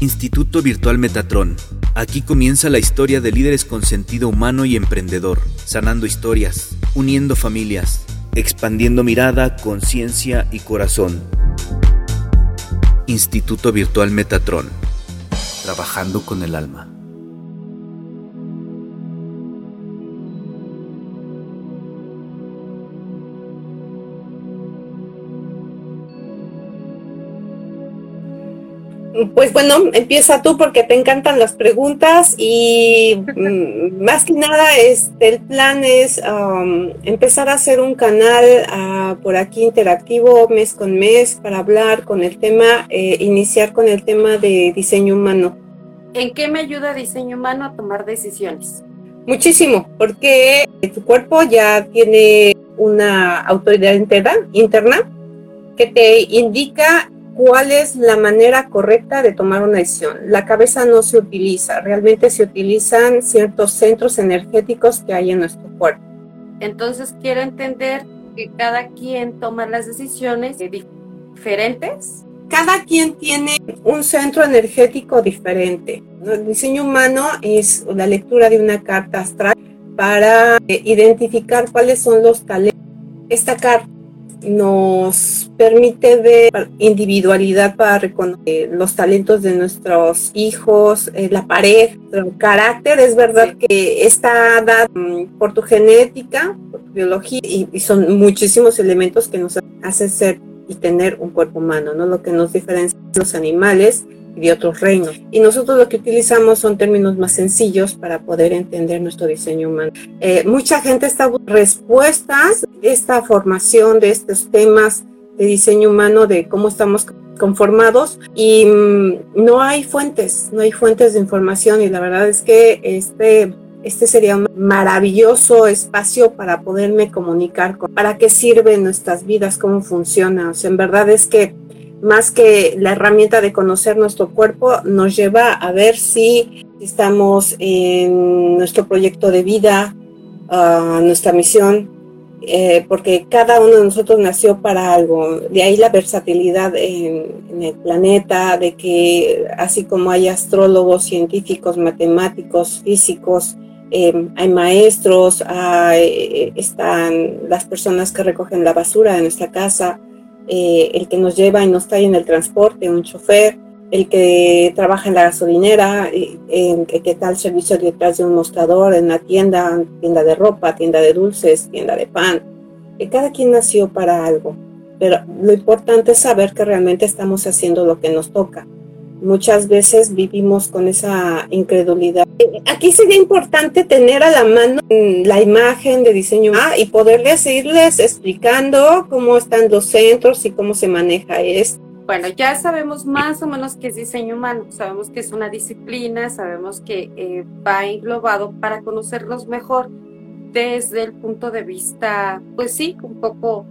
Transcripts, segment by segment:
Instituto Virtual Metatron. Aquí comienza la historia de líderes con sentido humano y emprendedor, sanando historias, uniendo familias, expandiendo mirada, conciencia y corazón. Instituto Virtual Metatron. Trabajando con el alma. Pues bueno, empieza tú porque te encantan las preguntas y mm, más que nada este, el plan es um, empezar a hacer un canal uh, por aquí interactivo mes con mes para hablar con el tema, eh, iniciar con el tema de diseño humano. ¿En qué me ayuda diseño humano a tomar decisiones? Muchísimo, porque tu cuerpo ya tiene una autoridad interna, interna que te indica cuál es la manera correcta de tomar una decisión. La cabeza no se utiliza, realmente se utilizan ciertos centros energéticos que hay en nuestro cuerpo. Entonces quiero entender que cada quien toma las decisiones diferentes. Cada quien tiene un centro energético diferente. El diseño humano es la lectura de una carta astral para eh, identificar cuáles son los talentos. Esta carta nos permite ver individualidad para reconocer los talentos de nuestros hijos, eh, la pareja, el carácter. Es verdad que está dado mm, por tu genética, por tu biología, y, y, son muchísimos elementos que nos hacen ser y tener un cuerpo humano, ¿no? Lo que nos diferencia de los animales de otros reinos. Y nosotros lo que utilizamos son términos más sencillos para poder entender nuestro diseño humano. Eh, mucha gente está buscando respuestas de esta formación, de estos temas de diseño humano, de cómo estamos conformados y mm, no hay fuentes, no hay fuentes de información y la verdad es que este este sería un maravilloso espacio para poderme comunicar con, para qué sirven nuestras vidas, cómo funciona. O sea, en verdad es que más que la herramienta de conocer nuestro cuerpo, nos lleva a ver si estamos en nuestro proyecto de vida, uh, nuestra misión, eh, porque cada uno de nosotros nació para algo. De ahí la versatilidad en, el planeta, de que así como hay astrólogos, científicos, matemáticos, físicos, eh, hay maestros, hay, están las personas que recogen la basura de nuestra casa, eh, el que nos lleva y nos trae en el transporte, un chofer, el que trabaja en la gasolinera, el que está el servicio detrás de un mostrador, en la tienda, tienda de ropa, tienda de dulces, tienda de pan. Que cada quien nació para algo, pero lo importante es saber que realmente estamos haciendo lo que nos toca muchas veces vivimos con esa incredulidad. Aquí sería importante tener a la mano la imagen de diseño y poderles irles explicando cómo están los centros y cómo se maneja esto. Bueno, ya sabemos más o menos qué es diseño humano, sabemos que es una disciplina, sabemos que eh, va englobado para conocerlos mejor desde el punto de vista, pues sí, un poco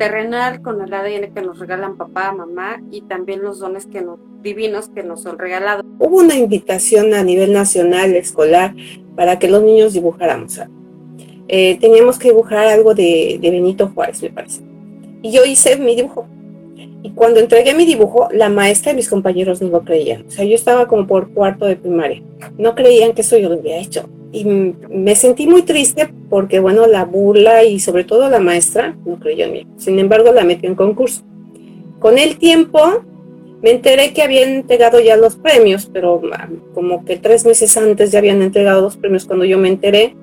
terrenal con el ADN que nos regalan papá, mamá y también los dones que nos, divinos que nos son regalados. Hubo una invitación a nivel nacional, escolar, para que los niños dibujáramos. Eh, teníamos que dibujar algo de, de Benito Juárez, me parece. Y yo hice mi dibujo. Y cuando entregué mi dibujo, la maestra y mis compañeros no lo creían. O sea, yo estaba como por cuarto de primaria. No creían que eso yo lo había hecho y me sentí muy triste porque, bueno, la burla y sobre todo la maestra no creyó en mí. Sin embargo, la metió en concurso. Con el tiempo me enteré que habían entregado ya los premios, pero ah, como que tres meses antes ya habían entregado los premios cuando yo me enteré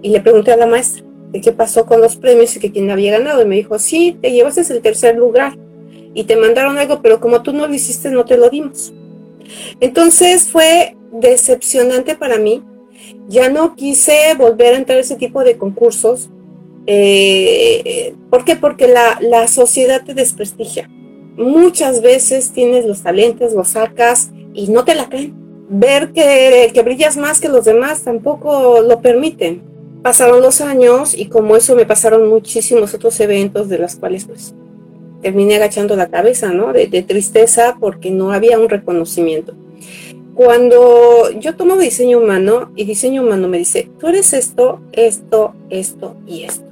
y le pregunté a la maestra de qué pasó con los premios y que quién había ganado. Y me dijo, sí, te llevaste el tercer lugar y te mandaron algo, pero como tú no lo hiciste, no te lo dimos. Entonces fue decepcionante para mí ya no quise volver a entrar a ese tipo de concursos. Eh, ¿Por qué? Porque la, la, sociedad te desprestigia. Muchas veces tienes los talentos, los sacas y no te la creen. Ver que, que brillas más que los demás tampoco lo permiten. Pasaron los años y como eso me pasaron muchísimos otros eventos de los cuales pues terminé agachando la cabeza, ¿no? de, de tristeza porque no había un reconocimiento cuando yo tomo diseño humano y diseño humano me dice, tú eres esto, esto, esto y esto.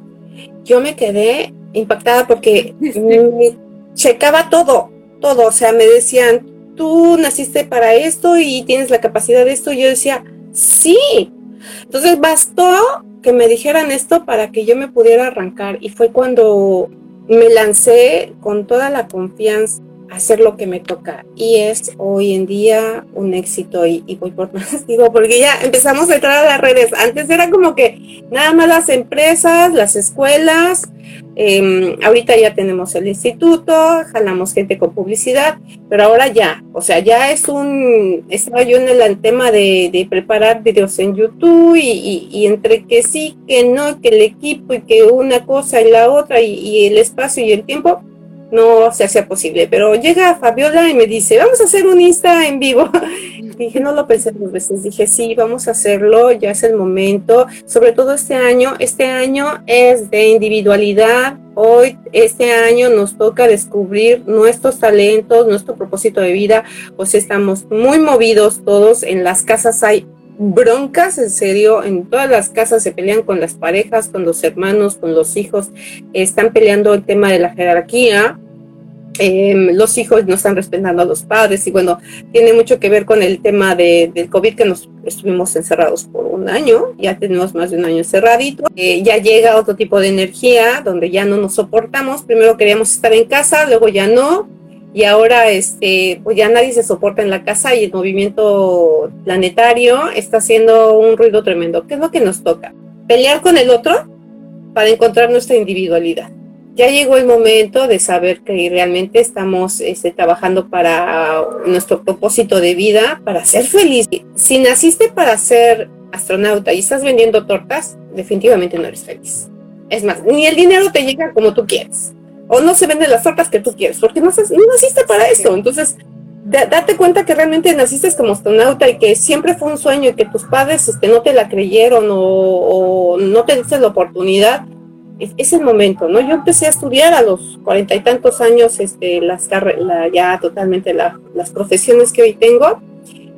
Yo me quedé impactada porque me checaba todo, todo. O sea, me decían, tú naciste para esto y tienes la capacidad de esto. Y yo decía, sí. Entonces bastó que me dijeran esto para que yo me pudiera arrancar. Y fue cuando me lancé con toda la confianza hacer lo que me toca y es hoy en día un éxito y, voy por más, digo, porque ya empezamos a entrar a las redes. Antes era como que nada más las empresas, las escuelas, em, ahorita ya tenemos el instituto, jalamos gente con publicidad, pero ahora ya, o sea, ya es un, estaba yo en el tema de, de preparar videos en YouTube y, y, entre que sí, que no, que el equipo y que una cosa y la otra y el espacio y el tiempo, no se hacía posible. Pero llega Fabiola y me dice, vamos a hacer un Insta en vivo. dije, no lo pensé dos veces. Dije, sí, vamos a hacerlo, ya es el momento. Sobre todo este año, este año es de individualidad. Hoy, este año nos toca descubrir nuestros talentos, nuestro propósito de vida. Pues estamos muy movidos todos. En las casas hay broncas, en serio, en todas las casas se pelean con las parejas, con los hermanos, con los hijos, están peleando el tema de la jerarquía, Em, los hijos no están respetando a los padres y bueno, tiene mucho que ver con el tema de, del COVID que nos estuvimos encerrados por un año, ya tenemos más de un año encerradito, eh, ya llega otro tipo de energía donde ya no nos soportamos, primero queríamos estar en casa, luego ya no, y ahora este, pues ya nadie se soporta en la casa y el movimiento planetario está haciendo un ruido tremendo. ¿Qué es lo que nos toca? Pelear con el otro para encontrar nuestra individualidad ya llegó el momento de saber que realmente estamos este, trabajando para nuestro propósito de vida, para ser feliz. Si naciste para ser astronauta y estás vendiendo tortas, definitivamente no eres feliz. Es más, ni el dinero te llega como tú quieres. O no se venden las tortas que tú quieres, porque no, naciste para eso. Entonces, date cuenta que realmente naciste como astronauta y que siempre fue un sueño y que tus padres este, no te la creyeron o, o no te diste la oportunidad es, el momento, ¿no? Yo empecé a estudiar a los cuarenta y tantos años, este, las la, ya totalmente las profesiones que hoy tengo,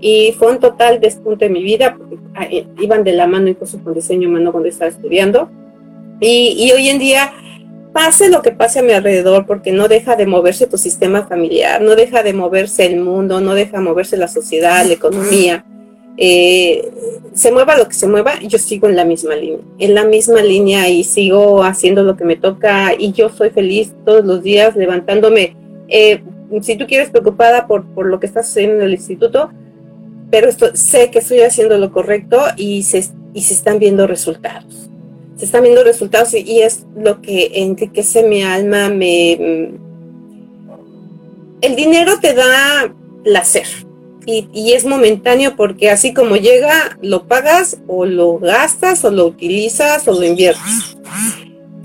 y fue un total despunte en mi vida, porque ah, eh, iban de la mano incluso con diseño humano cuando estaba estudiando, y, y hoy en día pase lo que pase a mi alrededor, porque no deja de moverse tu sistema familiar, no deja de moverse el mundo, no deja de moverse la sociedad, la economía eh, se mueva lo que se mueva, yo sigo en la misma línea, en la misma línea y sigo haciendo lo que me toca y yo soy feliz todos los días levantándome. Eh, si tú quieres preocupada por, por lo que está sucediendo en el instituto, pero esto, sé que estoy haciendo lo correcto y se, y se están viendo resultados. Se están viendo resultados y, y es lo que enriquece mi alma, me... El dinero te da placer, y, es momentáneo porque así como llega, lo pagas o lo gastas o lo utilizas o lo inviertes.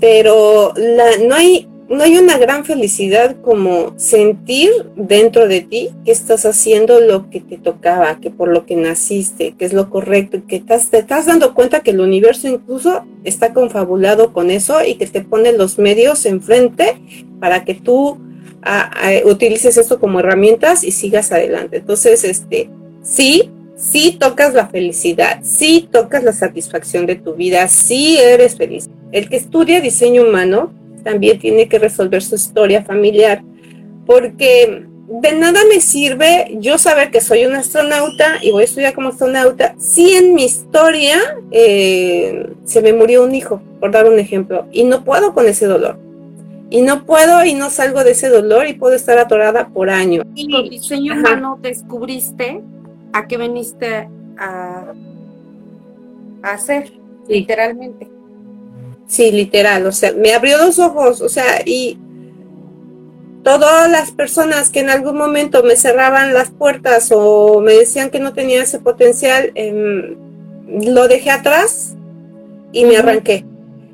Pero no, hay, no hay una gran felicidad como sentir dentro de ti que estás haciendo lo que te tocaba, que por lo que naciste, que es lo correcto, que estás, te estás dando cuenta que el universo incluso está confabulado con eso y que te pone los medios enfrente para que tú utilices esto como herramientas y sigas adelante. Entonces, este, sí, sí tocas la felicidad, sí tocas la satisfacción de tu vida, sí eres feliz. El que estudia diseño humano también tiene que resolver su historia familiar, porque de nada me sirve yo saber que soy un astronauta y voy a estudiar como astronauta si en mi historia eh, se me murió un hijo, por dar un ejemplo, y no puedo con ese dolor y no puedo y no salgo de ese dolor y puedo estar atorada por años. Y con diseño humano descubriste a qué veniste a, hacer, literalmente. Sí, literal, o sea, me abrió los ojos, o sea, y todas las personas que en algún momento me cerraban las puertas o me decían que no tenía ese potencial, em, lo dejé atrás y me arranqué.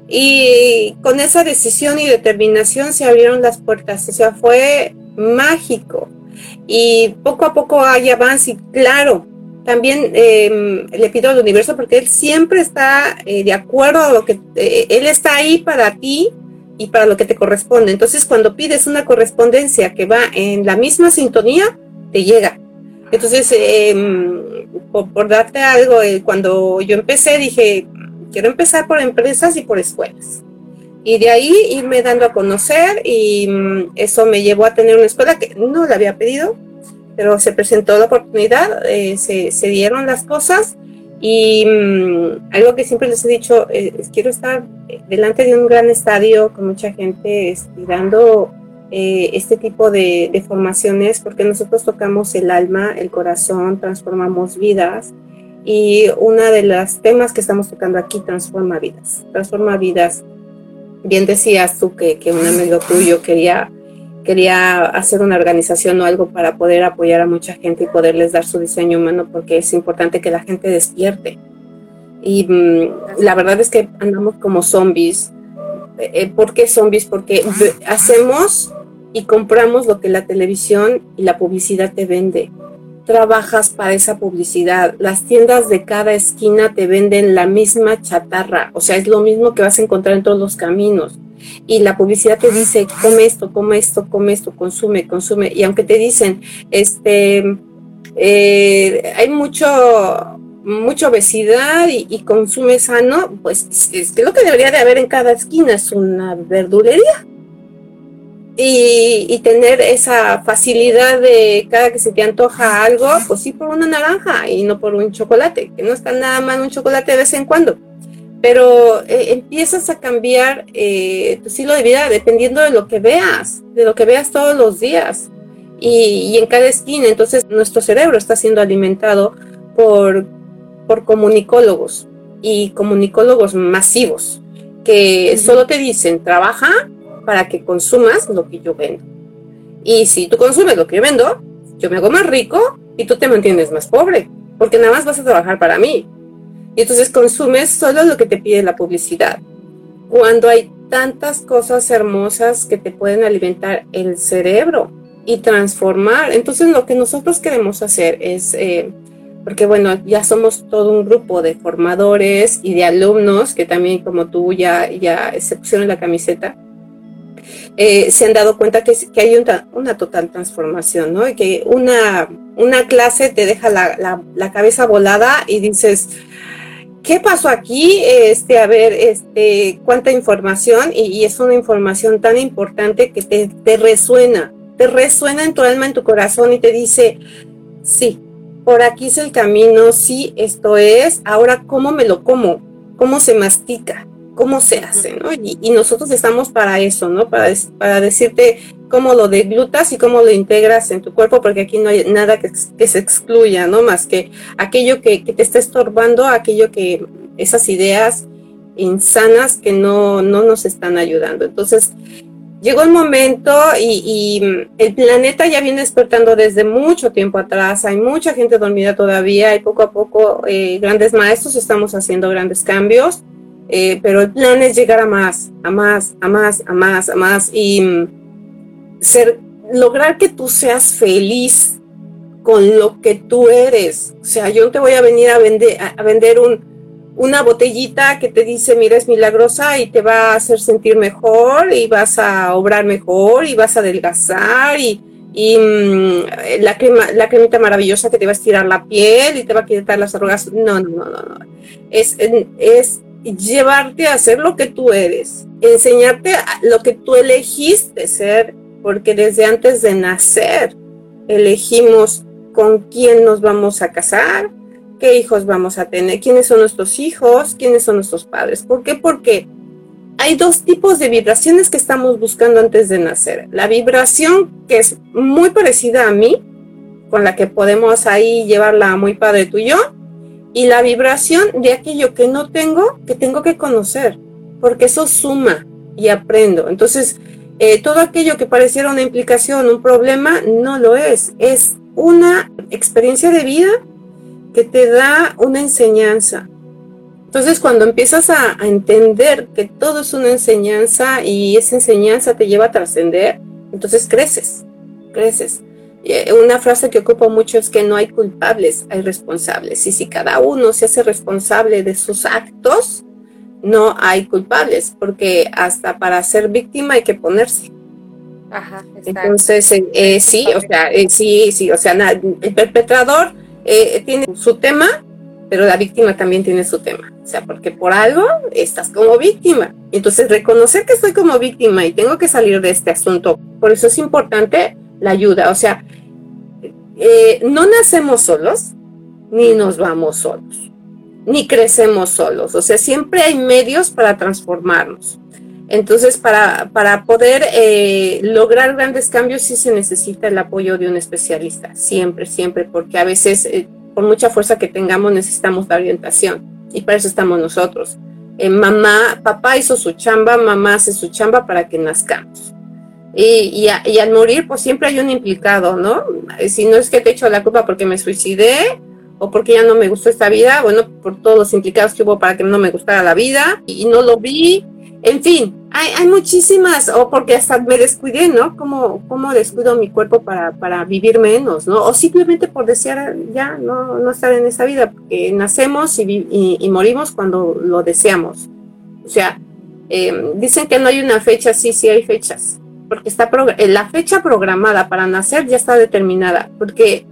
Y con esa decisión y determinación se abrieron las puertas, o sea, fue mágico. Y poco a poco hay avance y claro, también em, le pido al universo porque él siempre está eh, de acuerdo a lo que, eh, él está ahí para ti y para lo que te corresponde. Entonces, cuando pides una correspondencia que va en la misma sintonía, te llega. Entonces, em, por, por, darte algo, eh, cuando yo empecé dije, quiero empezar por empresas y por escuelas. Y de ahí irme dando a conocer y mm, eso me llevó a tener una escuela que no la había pedido, pero se presentó la oportunidad, eh, se, se, dieron las cosas y mm, algo que siempre les he dicho, eh, quiero estar delante de un gran estadio con mucha gente dando eh, este tipo de, de, formaciones porque nosotros tocamos el alma, el corazón, transformamos vidas y una de las temas que estamos tocando aquí transforma vidas, transforma vidas. Bien decías tú que, que un amigo tuyo quería quería hacer una organización o algo para poder apoyar a mucha gente y poderles dar su diseño humano porque es importante que la gente despierte. Y mm, la verdad es que andamos como zombies. Eh, ¿Por qué zombies? Porque hacemos y compramos lo que la televisión y la publicidad te vende. Trabajas para esa publicidad. Las tiendas de cada esquina te venden la misma chatarra. O sea, es lo mismo que vas a encontrar en todos los caminos y la publicidad te dice, come esto, come esto, come esto, consume, consume. Y aunque te dicen, este, eh, hay mucho, mucha obesidad y, consume sano, pues es que lo que debería de haber en cada esquina es una verdulería. Y, y, tener esa facilidad de cada que se te antoja algo, pues sí por una naranja y no por un chocolate, que no está nada mal un chocolate de vez en cuando pero eh, empiezas a cambiar eh, tu estilo de vida dependiendo de lo que veas, de lo que veas todos los días y, en cada esquina. Entonces nuestro cerebro está siendo alimentado por, por comunicólogos y comunicólogos masivos que solo te dicen, trabaja para que consumas lo que yo vendo. Y si tú consumes lo que yo vendo, yo me hago más rico y tú te mantienes más pobre, porque nada más vas a trabajar para mí y entonces consumes solo lo que te pide la publicidad. Cuando hay tantas cosas hermosas que te pueden alimentar el cerebro y transformar. Entonces lo que nosotros queremos hacer es, eh, porque bueno, ya somos todo un grupo de formadores y de alumnos que también como tú ya, ya se pusieron la camiseta, eh, se han dado cuenta que, que hay una, una, total transformación, ¿no? Y que una, una clase te deja la, la, la cabeza volada y dices, ¿qué pasó aquí? Este, a ver, este, cuánta información y, es una información tan importante que te, te, resuena, te resuena en tu alma, en tu corazón y te dice, sí, por aquí es el camino, sí, esto es, ahora cómo me lo como, cómo se mastica, cómo se hace, ¿no? Y, nosotros estamos para eso, ¿no? Para, para decirte cómo lo deglutas y cómo lo integras en tu cuerpo, porque aquí no hay nada que, se excluya, ¿no? Más que aquello que, te está estorbando, aquello que, esas ideas insanas que no, no nos están ayudando. Entonces, llegó el momento y, el planeta ya viene despertando desde mucho tiempo atrás. Hay mucha gente dormida todavía y poco a poco eh, grandes maestros estamos haciendo grandes cambios. Eh, pero el plan es llegar a más, a más, a más, a más, a más y ser, lograr que tú seas feliz con lo que tú eres. O sea, yo no te voy a venir a vender, a vender un, una botellita que te dice, mira, es milagrosa y te va a hacer sentir mejor y vas a obrar mejor y vas a adelgazar y, y mm, la, crema, la cremita maravillosa que te va a estirar la piel y te va a quitar las arrugas. No, no, no, no, no. Es, es llevarte a ser lo que tú eres, enseñarte lo que tú elegiste ser porque desde antes de nacer elegimos con quién nos vamos a casar, qué hijos vamos a tener, quiénes son nuestros hijos, quiénes son nuestros padres. ¿Por qué? Porque hay dos tipos de vibraciones que estamos buscando antes de nacer. La vibración que es muy parecida a mí, con la que podemos ahí llevarla muy padre tú y yo, y la vibración de aquello que no tengo, que tengo que conocer, porque eso suma y aprendo. Entonces, eh, todo aquello que pareciera una implicación, un problema, no lo es. Es una experiencia de vida que te da una enseñanza. Entonces, cuando empiezas a, entender que todo es una enseñanza y esa enseñanza te lleva a trascender, entonces creces, creces. Eh, una frase que ocupo mucho es que no hay culpables, hay responsables. Y si cada uno se hace responsable de sus actos, no hay culpables, porque hasta para ser víctima hay que ponerse. Ajá, Entonces, eh, eh, sí, o sea, eh, sí, sí, o sea, el perpetrador tiene su tema, pero la víctima también tiene su tema. O sea, porque por algo estás como víctima. Entonces, reconocer que estoy como víctima y tengo que salir de este asunto. Por eso es importante la ayuda. O sea, eh, no nacemos solos, ni nos vamos solos, ni crecemos solos. O sea, siempre hay medios para transformarnos. Entonces, para, para poder eh, lograr grandes cambios sí se necesita el apoyo de un especialista, siempre, siempre, porque a veces, eh, por mucha fuerza que tengamos, necesitamos la orientación y para eso estamos nosotros. Eh, mamá, papá hizo su chamba, mamá hace su chamba para que nazcamos. Y, y, al morir, pues siempre hay un implicado, ¿no? Si no es que te echo la culpa porque me suicidé o porque ya no me gustó esta vida, bueno, por todos los implicados que hubo para que no me gustara la vida y no lo vi, en fin, hay, muchísimas, o porque hasta me descuidé, ¿no? ¿Cómo, cómo descuido mi cuerpo para, para, vivir menos, ¿no? O simplemente por desear ya no, no estar en esa vida, porque nacemos y, morimos cuando lo deseamos. O sea, em, dicen que no hay una fecha, sí, sí hay fechas, porque está eh, la fecha programada para nacer ya está determinada, porque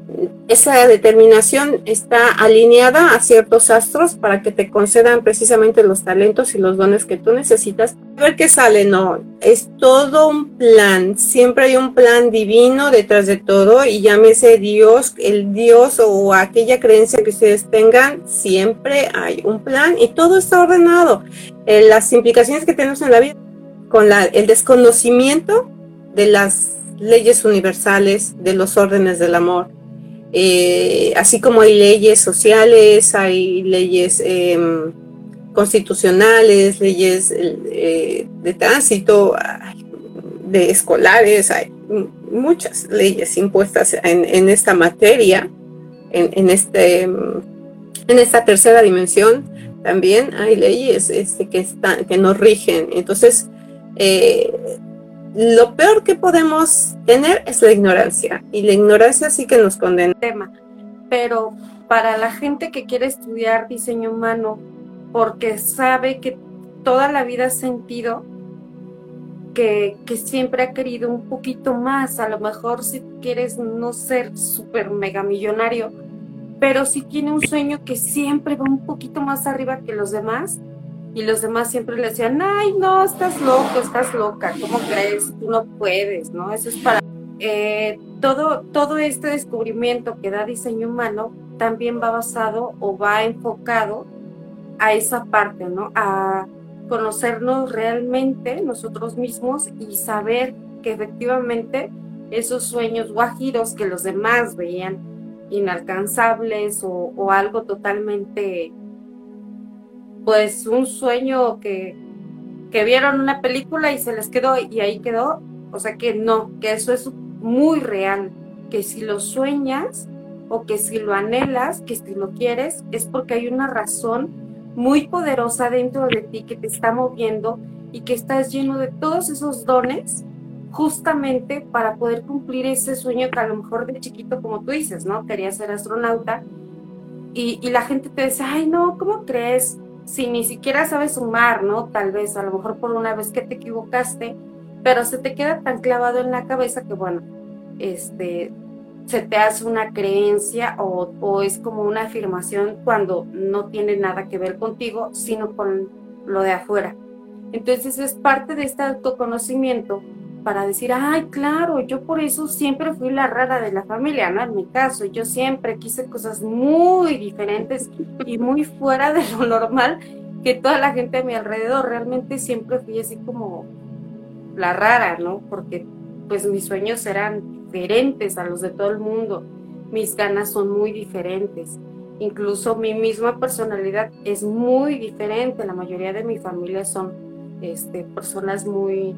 esa determinación está alineada a ciertos astros para que te concedan precisamente los talentos y los dones que tú necesitas. A ver qué sale, no, es todo un plan, siempre hay un plan divino detrás de todo y llámese Dios, el Dios o aquella creencia que ustedes tengan, siempre hay un plan y todo está ordenado. Eh, las implicaciones que tenemos en la vida con el desconocimiento de las leyes universales, de los órdenes del amor, eh, así como hay leyes sociales, hay leyes em, constitucionales, leyes eh, de tránsito, de escolares, hay muchas leyes impuestas en, esta materia, en, este, en esta tercera dimensión también hay leyes este, que, están, que nos rigen. Entonces, eh, lo peor que podemos tener es la ignorancia y la ignorancia sí que nos condena. Tema. Pero para la gente que quiere estudiar diseño humano porque sabe que toda la vida ha sentido que, que siempre ha querido un poquito más, a lo mejor si quieres no ser súper mega millonario, pero si tiene un sueño que siempre va un poquito más arriba que los demás, y los demás siempre le decían, ay, no, estás loco, estás loca, ¿cómo crees? Tú no puedes, ¿no? Eso es para... Eh, todo, todo este descubrimiento que da diseño humano también va basado o va enfocado a esa parte, ¿no? A conocernos realmente nosotros mismos y saber que efectivamente esos sueños guajiros que los demás veían inalcanzables o, o algo totalmente pues un sueño que, que vieron una película y se les quedó y ahí quedó. O sea que no, que eso es muy real, que si lo sueñas o que si lo anhelas, que si lo quieres, es porque hay una razón muy poderosa dentro de ti que te está moviendo y que estás lleno de todos esos dones justamente para poder cumplir ese sueño que a lo mejor de chiquito, como tú dices, ¿no? Quería ser astronauta y, y la gente te dice, ay, no, ¿cómo crees? Si ni siquiera sabes sumar, ¿no? Tal vez, a lo mejor por una vez que te equivocaste, pero se te queda tan clavado en la cabeza que, bueno, este, se te hace una creencia o, o es como una afirmación cuando no tiene nada que ver contigo, sino con lo de afuera. Entonces es parte de este autoconocimiento para decir, ay, claro, yo por eso siempre fui la rara de la familia, ¿no? En mi caso, yo siempre quise cosas muy diferentes y muy fuera de lo normal que toda la gente a mi alrededor. Realmente siempre fui así como la rara, ¿no? Porque pues mis sueños eran diferentes a los de todo el mundo, mis ganas son muy diferentes. Incluso mi misma personalidad es muy diferente. La mayoría de mi familia son este, personas muy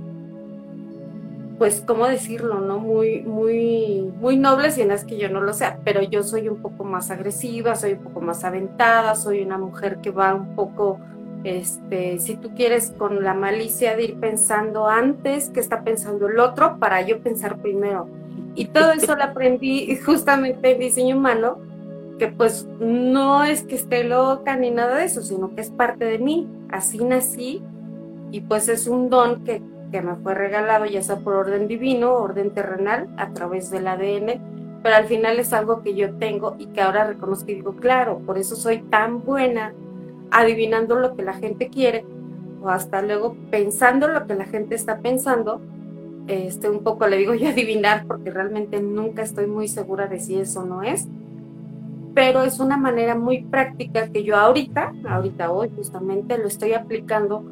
pues, ¿cómo decirlo? ¿No? Muy, muy, muy nobles y en las que yo no lo sea, pero yo soy un poco más agresiva, soy un poco más aventada, soy una mujer que va un poco, este, si tú quieres, con la malicia de ir pensando antes que está pensando el otro para yo pensar primero. Y todo eso lo aprendí justamente en diseño humano, que pues no es que esté loca ni nada de eso, sino que es parte de mí, así nací y pues es un don que que me fue regalado ya sea por orden divino, orden terrenal, a través del ADN, pero al final es algo que yo tengo y que ahora reconozco y digo, claro, por eso soy tan buena adivinando lo que la gente quiere o hasta luego pensando lo que la gente está pensando este, un poco le digo yo adivinar, porque realmente nunca estoy muy segura de si eso no es, pero es una manera muy práctica que yo ahorita, ahorita hoy justamente lo estoy aplicando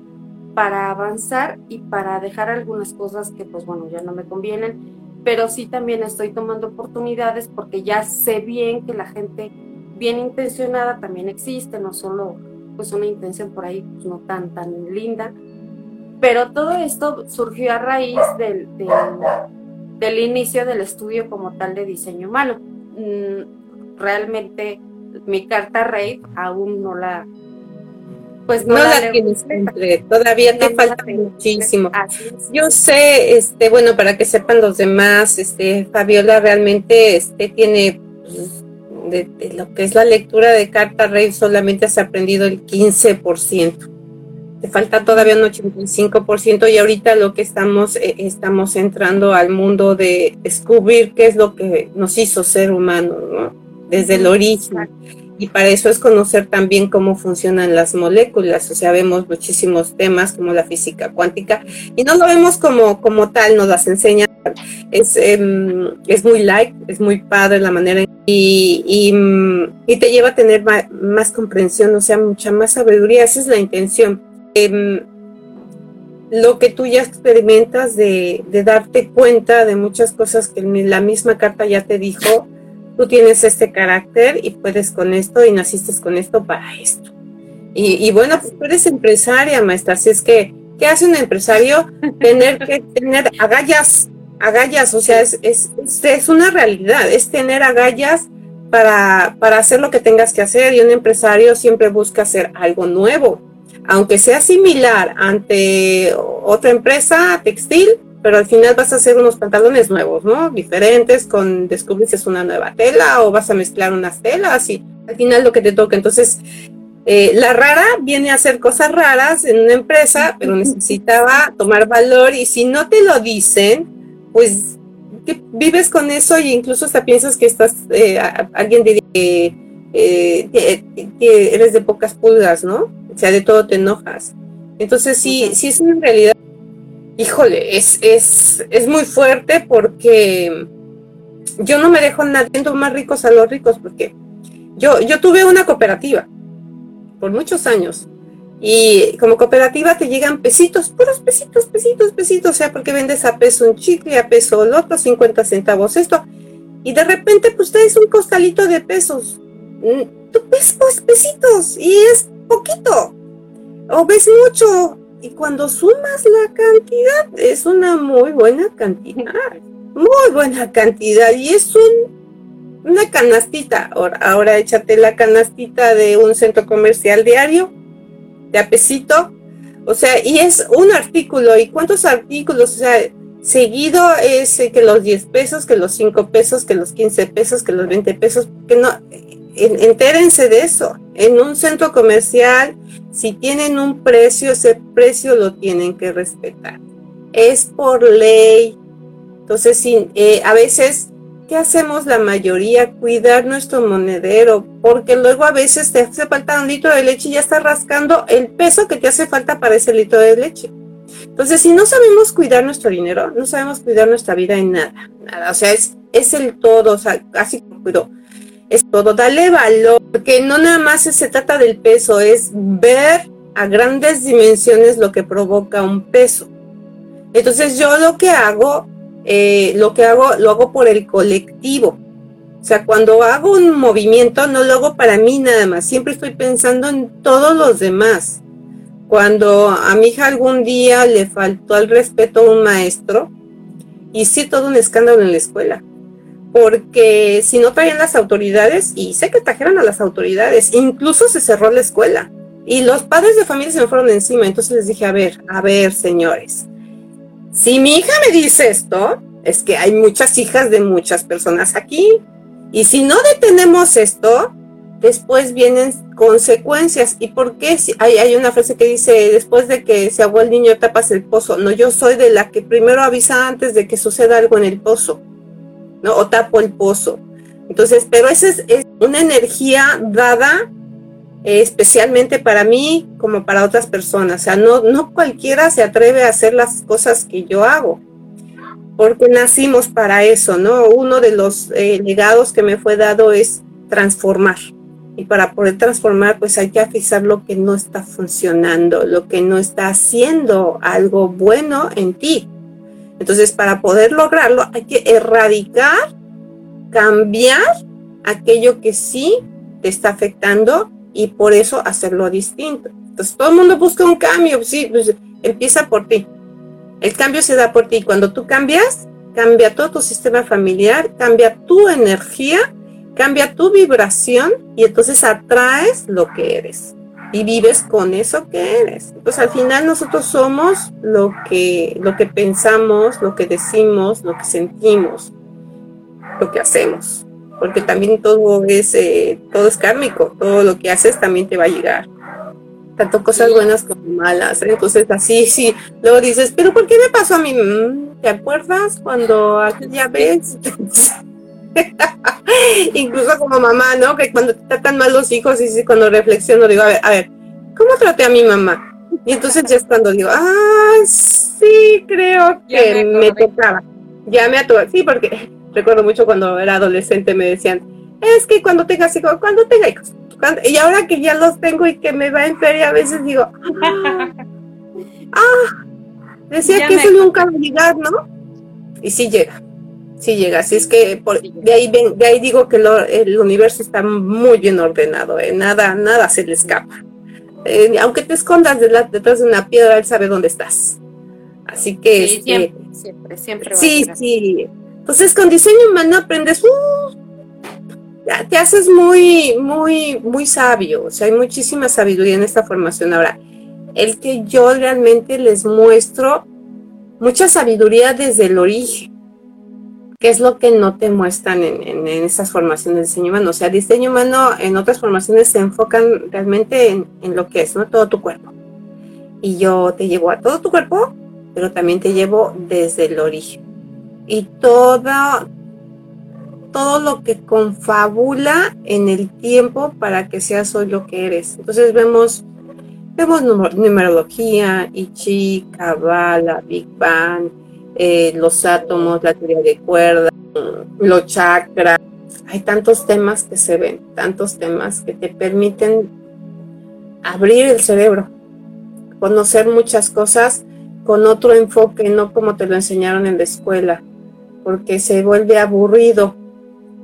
para avanzar y para dejar algunas cosas que pues bueno, ya no me convienen, pero sí también estoy tomando oportunidades porque ya sé bien que la gente bien intencionada también existe, no solo pues una intención por ahí pues, no tan tan linda, pero todo esto surgió a raíz del, del, inicio del estudio como tal de diseño humano. Mm, realmente mi carta rey aún no la pues no, la, tienes todavía te falta muchísimo. Yo sé, este, bueno, para que sepan los demás, este, Fabiola realmente este, tiene pues, de, lo que es la lectura de carta rey solamente has aprendido el 15% te falta todavía un 85% y ahorita lo que estamos, eh, estamos entrando al mundo de descubrir qué es lo que nos hizo ser humanos, ¿no? Desde el origen. Y para eso es conocer también cómo funcionan las moléculas, o sea, vemos muchísimos temas como la física cuántica y no lo vemos como, como tal, nos las enseñan. Es, em, es muy light, es muy padre la manera y, y, y te lleva a tener más, comprensión, o sea, mucha más sabiduría, esa es la intención Em, lo que tú ya experimentas de, darte cuenta de muchas cosas que la misma carta ya te dijo, tú tienes este carácter y puedes con esto y naciste con esto para esto. Y, bueno, pues tú eres empresaria, maestra, así es que, ¿qué hace un empresario? Tener que tener agallas, agallas, o sea, es, es, es una realidad, es tener agallas para, para hacer lo que tengas que hacer y un empresario siempre busca hacer algo nuevo aunque sea similar ante otra empresa textil, pero al final vas a hacer unos pantalones nuevos, ¿no? Diferentes, con descubrirse una nueva tela o vas a mezclar unas telas y al final lo que te toca. Entonces, eh, la rara viene a hacer cosas raras en una empresa, pero necesitaba tomar valor y si no te lo dicen, pues vives con eso e incluso hasta piensas que estás, eh, alguien diría eh, que eres de pocas pulgas, ¿no? O sea, de todo te enojas. Entonces sí, sí es una realidad, híjole, es, es, es muy fuerte porque yo no me dejo nadie más ricos a los ricos porque yo, yo tuve una cooperativa por muchos años y como cooperativa te llegan pesitos, puros pesitos, pesitos, pesitos, o sea, porque vendes a peso un chicle, a peso el otro, 50 centavos esto, y de repente pues un costalito de pesos, mm, tú ves pues pesitos y es poquito o ves mucho y cuando sumas la cantidad es una muy buena cantidad, muy buena cantidad y es un, una canastita. Ahora, ahora échate la canastita de un centro comercial diario, de apesito, o sea, y es un artículo. ¿Y cuántos artículos? O sea, seguido es que los 10 pesos, que los 5 pesos, que los 15 pesos, que los 20 pesos, que no, entérense de eso. En un centro comercial, si tienen un precio, ese precio lo tienen que respetar. Es por ley. Entonces, eh, a veces, ¿qué hacemos la mayoría? Cuidar nuestro monedero, porque luego a veces te hace falta un litro de leche y ya está rascando el peso que te hace falta para ese litro de leche. Entonces, si no sabemos cuidar nuestro dinero, no sabemos cuidar nuestra vida en nada. O sea, es, el todo, o sea, casi cuido es todo, darle valor, porque no nada más se trata del peso, es ver a grandes dimensiones lo que provoca un peso. Entonces yo lo que hago, eh, lo que hago, lo hago por el colectivo. O sea, cuando hago un movimiento, no lo hago para mí nada más, siempre estoy pensando en todos los demás. Cuando a mi hija algún día le faltó al respeto a un maestro, hice todo un escándalo en la escuela porque si no traían las autoridades, y sé que trajeron a las autoridades, incluso se cerró la escuela. Y los padres de familia se me fueron encima, entonces les dije, a ver, a ver, señores, si mi hija me dice esto, es que hay muchas hijas de muchas personas aquí, y si no detenemos esto, después vienen consecuencias. ¿Y por qué? Hay, hay una frase que dice, después de que se ahogó el niño, tapas el pozo. No, yo soy de la que primero avisa antes de que suceda algo en el pozo. ¿No? O tapo el pozo. Entonces, pero esa es, una energía dada eh, especialmente para mí como para otras personas. O sea, no, no cualquiera se atreve a hacer las cosas que yo hago. porque nacimos para eso, ¿no? Uno de los eh, legados que me fue dado es transformar. Y para poder transformar, pues hay que afijar lo que no está funcionando, lo que no está haciendo algo bueno en ti. Entonces, para poder lograrlo, hay que erradicar, cambiar aquello que sí te está afectando y por eso hacerlo distinto. Entonces, todo el mundo busca un cambio, sí, pues empieza por ti. El cambio se da por ti. Cuando tú cambias, cambia todo tu sistema familiar, cambia tu energía, cambia tu vibración y entonces atraes lo que eres y vives con eso que eres. Entonces al final nosotros somos lo que, lo que pensamos, lo que decimos, lo que sentimos, lo que hacemos. Porque también todo es, eh, todo es kármico, todo lo que haces también te va a llegar tanto cosas buenas como malas. ¿eh? Entonces, así, sí, luego dices, pero ¿por qué me pasó a mí? Mm, ¿Te acuerdas cuando aquella vez? Incluso como mamá, ¿no? Que cuando te tratan mal los hijos, y cuando reflexiono, digo, a ver, a ver, ¿cómo traté a mi mamá? Y entonces ya es cuando digo, ah, sí, creo que me, tocaba. Ya me ató, sí, porque recuerdo mucho cuando era adolescente me decían, es que cuando tengas hijos, cuando tenga hijos, y ahora que ya los tengo y que me va en feria, a veces digo, ah, ah decía que eso nunca va a llegar, ¿no? Y sí llega, sí llega. Así es que de, ahí de ahí digo que el universo está muy bien ordenado, ¿eh? nada, nada se le escapa. Eh, aunque te escondas detrás de una piedra, él sabe dónde estás. Así que... Sí, este, siempre, siempre, Sí, sí. Entonces con diseño humano aprendes, uh, te haces muy, muy, muy sabio. O sea, hay muchísima sabiduría en esta formación. Ahora, el que yo realmente les muestro mucha sabiduría desde el origen, que es lo que no te muestran en, estas formaciones de diseño humano. O sea, diseño humano en otras formaciones se enfocan realmente en, lo que es, ¿no? Todo tu cuerpo. Y yo te llevo a todo tu cuerpo, pero también te llevo desde el origen. Y toda, todo lo que confabula en el tiempo para que seas hoy lo que eres. Entonces vemos, vemos numerología, Ichi, Kabbalah, Big Bang, eh, los átomos, la teoría de cuerda, los chakras. Hay tantos temas que se ven, tantos temas que te permiten abrir el cerebro, conocer muchas cosas con otro enfoque, no como te lo enseñaron en la escuela, porque se vuelve aburrido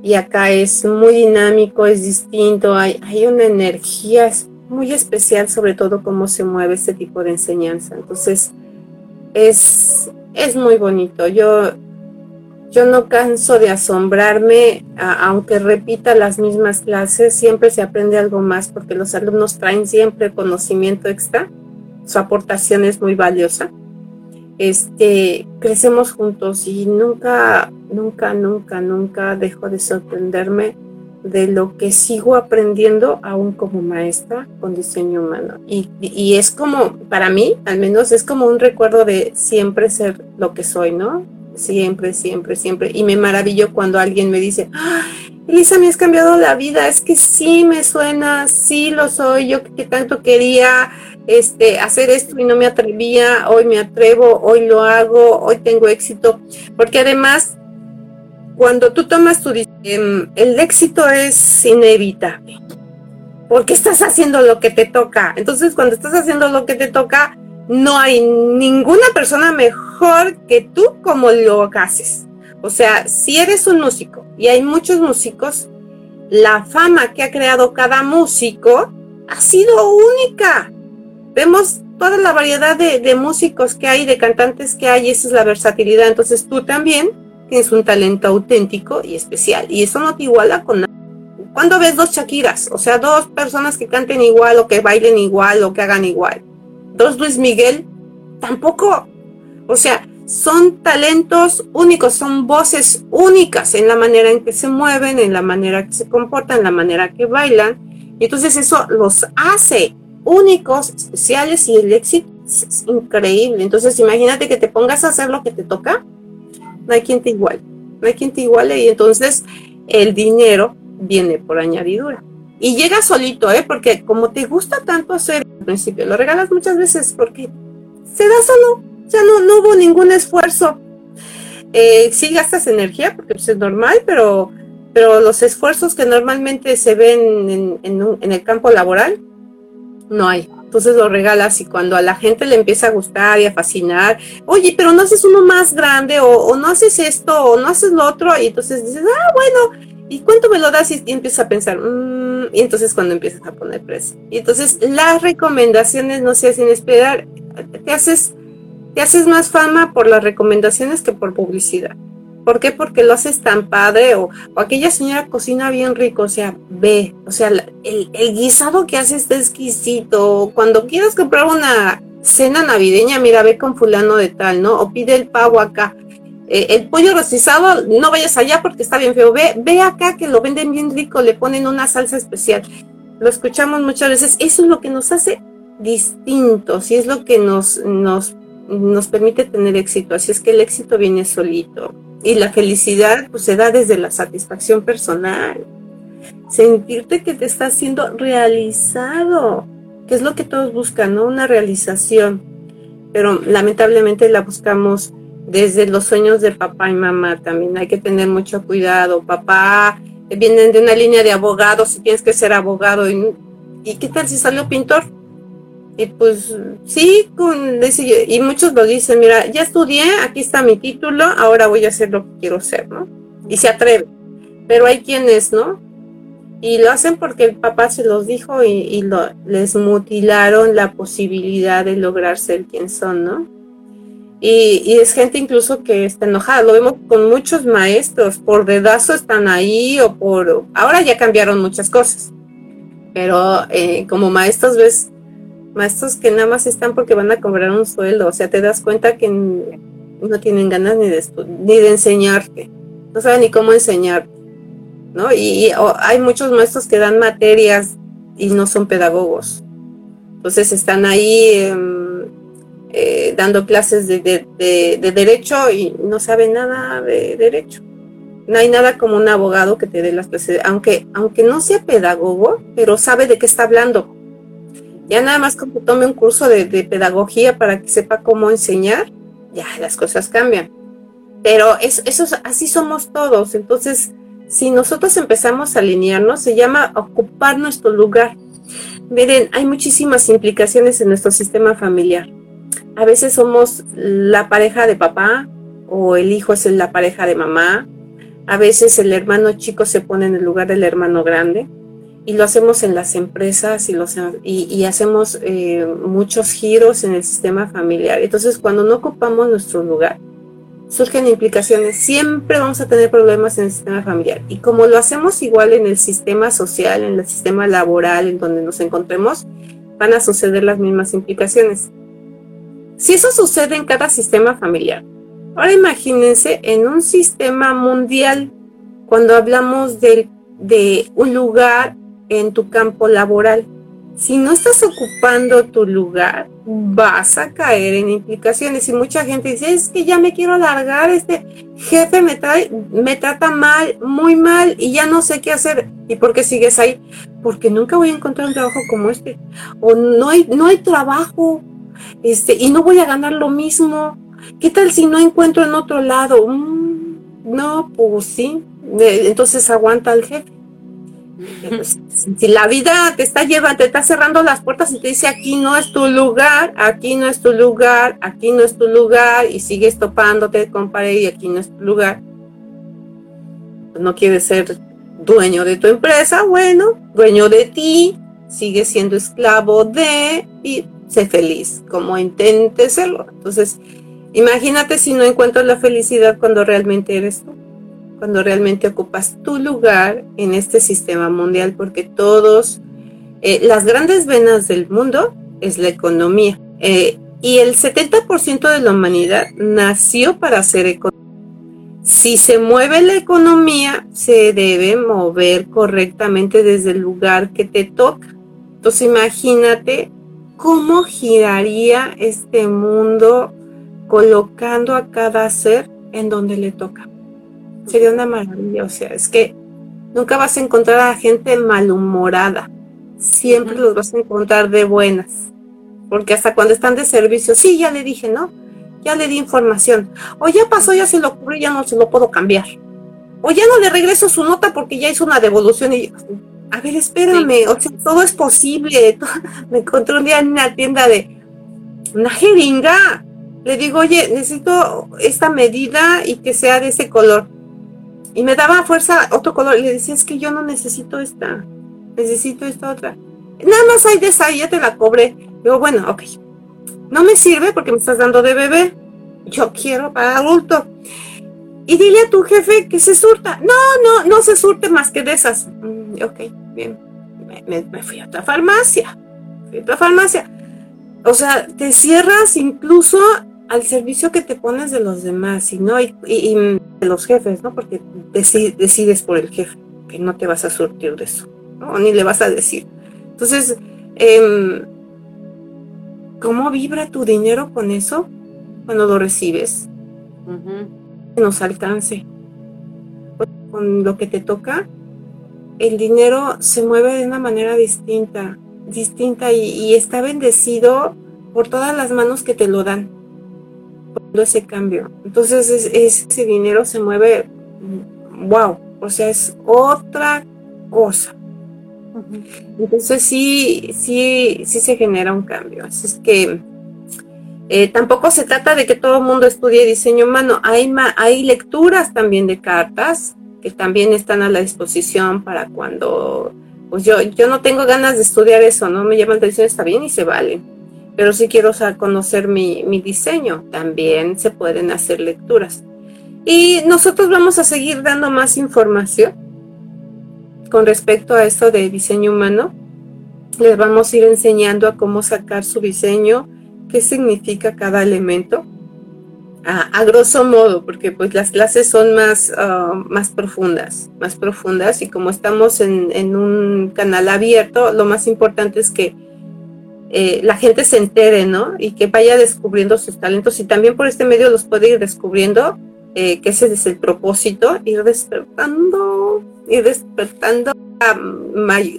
y acá es muy dinámico, es distinto, hay, hay una energía muy especial sobre todo cómo se mueve este tipo de enseñanza. Entonces, es, es muy bonito. Yo, yo no canso de asombrarme, aunque repita las mismas clases, siempre se aprende algo más porque los alumnos traen siempre conocimiento extra. Su aportación es muy valiosa este, crecemos juntos y nunca, nunca, nunca, nunca dejo de sorprenderme de lo que sigo aprendiendo aún como maestra con diseño humano. Y, y, es como, para mí, al menos, es como un recuerdo de siempre ser lo que soy, ¿no? Siempre, siempre, siempre. Y me maravillo cuando alguien me dice, ¡Ah, Elisa, me has cambiado la vida. Es que sí me suena, sí lo soy, yo que tanto quería este, hacer esto y no me atrevía, hoy me atrevo, hoy lo hago, hoy tengo éxito, porque además, cuando tú tomas tu el éxito es inevitable, porque estás haciendo lo que te toca. Entonces, cuando estás haciendo lo que te toca, no hay ninguna persona mejor que tú como lo haces. O sea, si eres un músico y hay muchos músicos, la fama que ha creado cada músico ha sido única vemos toda la variedad de, músicos que hay, de cantantes que hay, y esa es la versatilidad. Entonces tú también tienes un talento auténtico y especial, y eso no te iguala con nada. ¿Cuándo ves dos Shakiras? O sea, dos personas que canten igual o que bailen igual o que hagan igual. Dos Luis Miguel, tampoco. O sea, son talentos únicos, son voces únicas en la manera en que se mueven, en la manera que se comportan, en la manera que bailan. Y entonces eso los hace únicos, especiales y el éxito es increíble. Entonces imagínate que te pongas a hacer lo que te toca, no hay quien te iguale, no hay quien te iguale y entonces el dinero viene por añadidura. Y llega solito, ¿eh? Porque como te gusta tanto hacer al principio, lo regalas muchas veces porque se da solo, ya no, no hubo ningún esfuerzo. eh, sí gastas energía, porque pues, es normal, pero, pero los esfuerzos que normalmente se ven en, en el campo laboral, no hay. Entonces lo regalas y cuando a la gente le empieza a gustar y a fascinar, oye, pero no haces uno más grande o, no haces esto o no haces lo otro y entonces dices, ah, bueno, ¿y cuánto me lo das? Y, empiezas a pensar, mm", y entonces cuando empiezas a poner precio. Y entonces las recomendaciones no se hacen esperar, te haces, te haces más fama por las recomendaciones que por publicidad. ¿Por qué? Porque lo haces tan padre o, aquella señora cocina bien rico, o sea, ve, o sea, el, guisado que hace está exquisito. Cuando quieras comprar una cena navideña, mira, ve con fulano de tal, ¿no? O pide el pavo acá. Eh, el pollo rostizado, no vayas allá porque está bien feo. Ve, ve acá que lo venden bien rico, le ponen una salsa especial. Lo escuchamos muchas veces. Eso es lo que nos hace distintos y es lo que nos, nos, nos permite tener éxito. Así es que el éxito viene solito. Y la felicidad pues, se da desde la satisfacción personal. Sentirte que te estás siendo realizado, que es lo que todos buscan, ¿no? Una realización. Pero lamentablemente la buscamos desde los sueños de papá y mamá también. Hay que tener mucho cuidado. Papá, vienen de una línea de abogados y tienes que ser abogado. ¿Y, ¿y qué tal si salió pintor? Y pues sí, con, y muchos lo dicen, mira, ya estudié, aquí está mi título, ahora voy a hacer lo que quiero ser, ¿no? Y se atreven. Pero hay quienes, ¿no? Y lo hacen porque el papá se los dijo y, lo, les mutilaron la posibilidad de lograr ser quien son, ¿no? Y, y, es gente incluso que está enojada. Lo vemos con muchos maestros, por dedazo están ahí o por... Ahora ya cambiaron muchas cosas, pero eh, como maestros ves maestros que nada más están porque van a cobrar un sueldo, o sea, te das cuenta que no tienen ganas ni de, ni de enseñarte, no saben ni cómo enseñarte, ¿no? Y, hay muchos maestros que dan materias y no son pedagogos, entonces están ahí em, eh, dando clases de, de, derecho y no saben nada de derecho. No hay nada como un abogado que te dé las clases, aunque, aunque no sea pedagogo, pero sabe de qué está hablando ya nada más como tome un curso de, pedagogía para que sepa cómo enseñar, ya las cosas cambian. Pero eso, así somos todos. Entonces, si nosotros empezamos a alinearnos, se llama ocupar nuestro lugar. Miren, hay muchísimas implicaciones en nuestro sistema familiar. A veces somos la pareja de papá o el hijo es la pareja de mamá. A veces el hermano chico se pone en el lugar del hermano grande y lo hacemos en las empresas y, los, y, hacemos eh, muchos giros en el sistema familiar. Entonces, cuando no ocupamos nuestro lugar, surgen implicaciones. Siempre vamos a tener problemas en el sistema familiar. Y como lo hacemos igual en el sistema social, en el sistema laboral, en donde nos encontremos, van a suceder las mismas implicaciones. Si eso sucede en cada sistema familiar, ahora imagínense en un sistema mundial, cuando hablamos de, de un lugar en tu campo laboral. Si no estás ocupando tu lugar, vas a caer en implicaciones. Y mucha gente dice, es que ya me quiero alargar, este jefe me, trae, me trata mal, muy mal, y ya no sé qué hacer. ¿Y por qué sigues ahí? Porque nunca voy a encontrar un trabajo como este. O no hay, no hay trabajo, este, y no voy a ganar lo mismo. ¿Qué tal si no encuentro en otro lado? Mm, no, pues sí. Entonces aguanta al jefe. Pues, si la vida te está llevando, te está cerrando las puertas y te dice aquí no es tu lugar, aquí no es tu lugar, aquí no es tu lugar, y sigues topándote con pared y aquí no es tu lugar, no quieres ser dueño de tu empresa, bueno, dueño de ti, sigue siendo esclavo de y sé feliz, como intentes serlo. Entonces, imagínate si no encuentras la felicidad cuando realmente eres tú cuando realmente ocupas tu lugar en este sistema mundial, porque todos, eh, las grandes venas del mundo es la economía. Eh, y el 70% de la humanidad nació para ser económica. Si se mueve la economía, se debe mover correctamente desde el lugar que te toca. Entonces imagínate cómo giraría este mundo colocando a cada ser en donde le toca. Sería una maravilla, o sea, es que nunca vas a encontrar a gente malhumorada, siempre los vas a encontrar de buenas, porque hasta cuando están de servicio, sí, ya le dije, ¿no? ya le di información. O ya pasó, ya se lo cubrió, ya no se lo puedo cambiar. O ya no le regreso su nota porque ya hizo una devolución y a ver, espérame, o sea, todo es posible. Me encontré un día en una tienda de una jeringa. Le digo, oye, necesito esta medida y que sea de ese color. Y me daba fuerza otro color. Y le decía, es que yo no necesito esta, necesito esta otra. Nada más hay de esa, ya te la cobré. Digo, bueno, ok. No me sirve porque me estás dando de bebé. Yo quiero para adulto. Y dile a tu jefe que se surta. No, no, no se surte más que de esas. Mm, ok, bien. Me, fui a otra farmacia. Fui a otra farmacia. O sea, te cierras incluso al servicio que te pones de los demás y no y, de los jefes, ¿no? Porque decides por el jefe que no te vas a surtir de eso, ¿no? Ni le vas a decir. Entonces, eh, ¿cómo vibra tu dinero con eso cuando lo recibes? Que Nos alcance. Con lo que te toca, el dinero se mueve de una manera distinta, distinta y, está bendecido por todas las manos que te lo dan. Ese cambio. Entonces ese dinero se mueve, wow, o sea, es otra cosa. Entonces sí, sí, sí se genera un cambio. Así es que eh, tampoco se trata de que todo el mundo estudie diseño humano. Hay, hay lecturas también de cartas que también están a la disposición para cuando, pues yo, yo no tengo ganas de estudiar eso, no me llama la atención, está bien y se vale. Pero si quiero conocer mi, mi diseño, también se pueden hacer lecturas. Y nosotros vamos a seguir dando más información con respecto a esto de diseño humano. Les vamos a ir enseñando a cómo sacar su diseño, qué significa cada elemento, a, grosso modo, porque pues las clases son más, ah, más profundas, más profundas y como estamos en, un canal abierto, lo más importante es que eh, la gente se entere, ¿no? Y que vaya descubriendo sus talentos y también por este medio los puede ir descubriendo, eh, que ese es el propósito, ir despertando ir despertando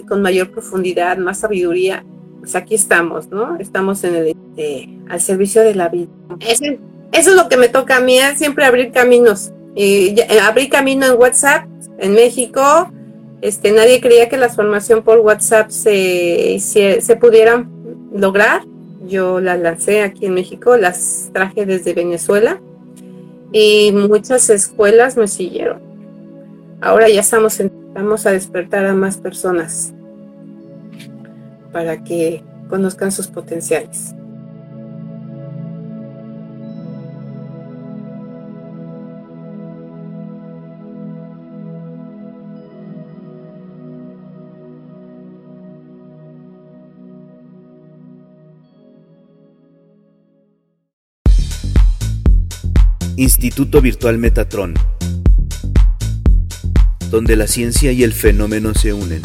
con mayor profundidad, más sabiduría, pues aquí estamos, ¿no? Estamos en el, este, al servicio de la vida. Eso, es lo que me toca a mí, ¿eh? siempre abrir caminos. Y abrir camino en WhatsApp, en México, este, nadie creía que la formación por WhatsApp se, se, se pudieran lograr. Yo la lancé aquí en México, las traje desde Venezuela y muchas escuelas me siguieron ahora ya estamos, vamos a despertar a más personas para que conozcan sus potenciales. Instituto Virtual Metatron donde la ciencia y el fenómeno se unen.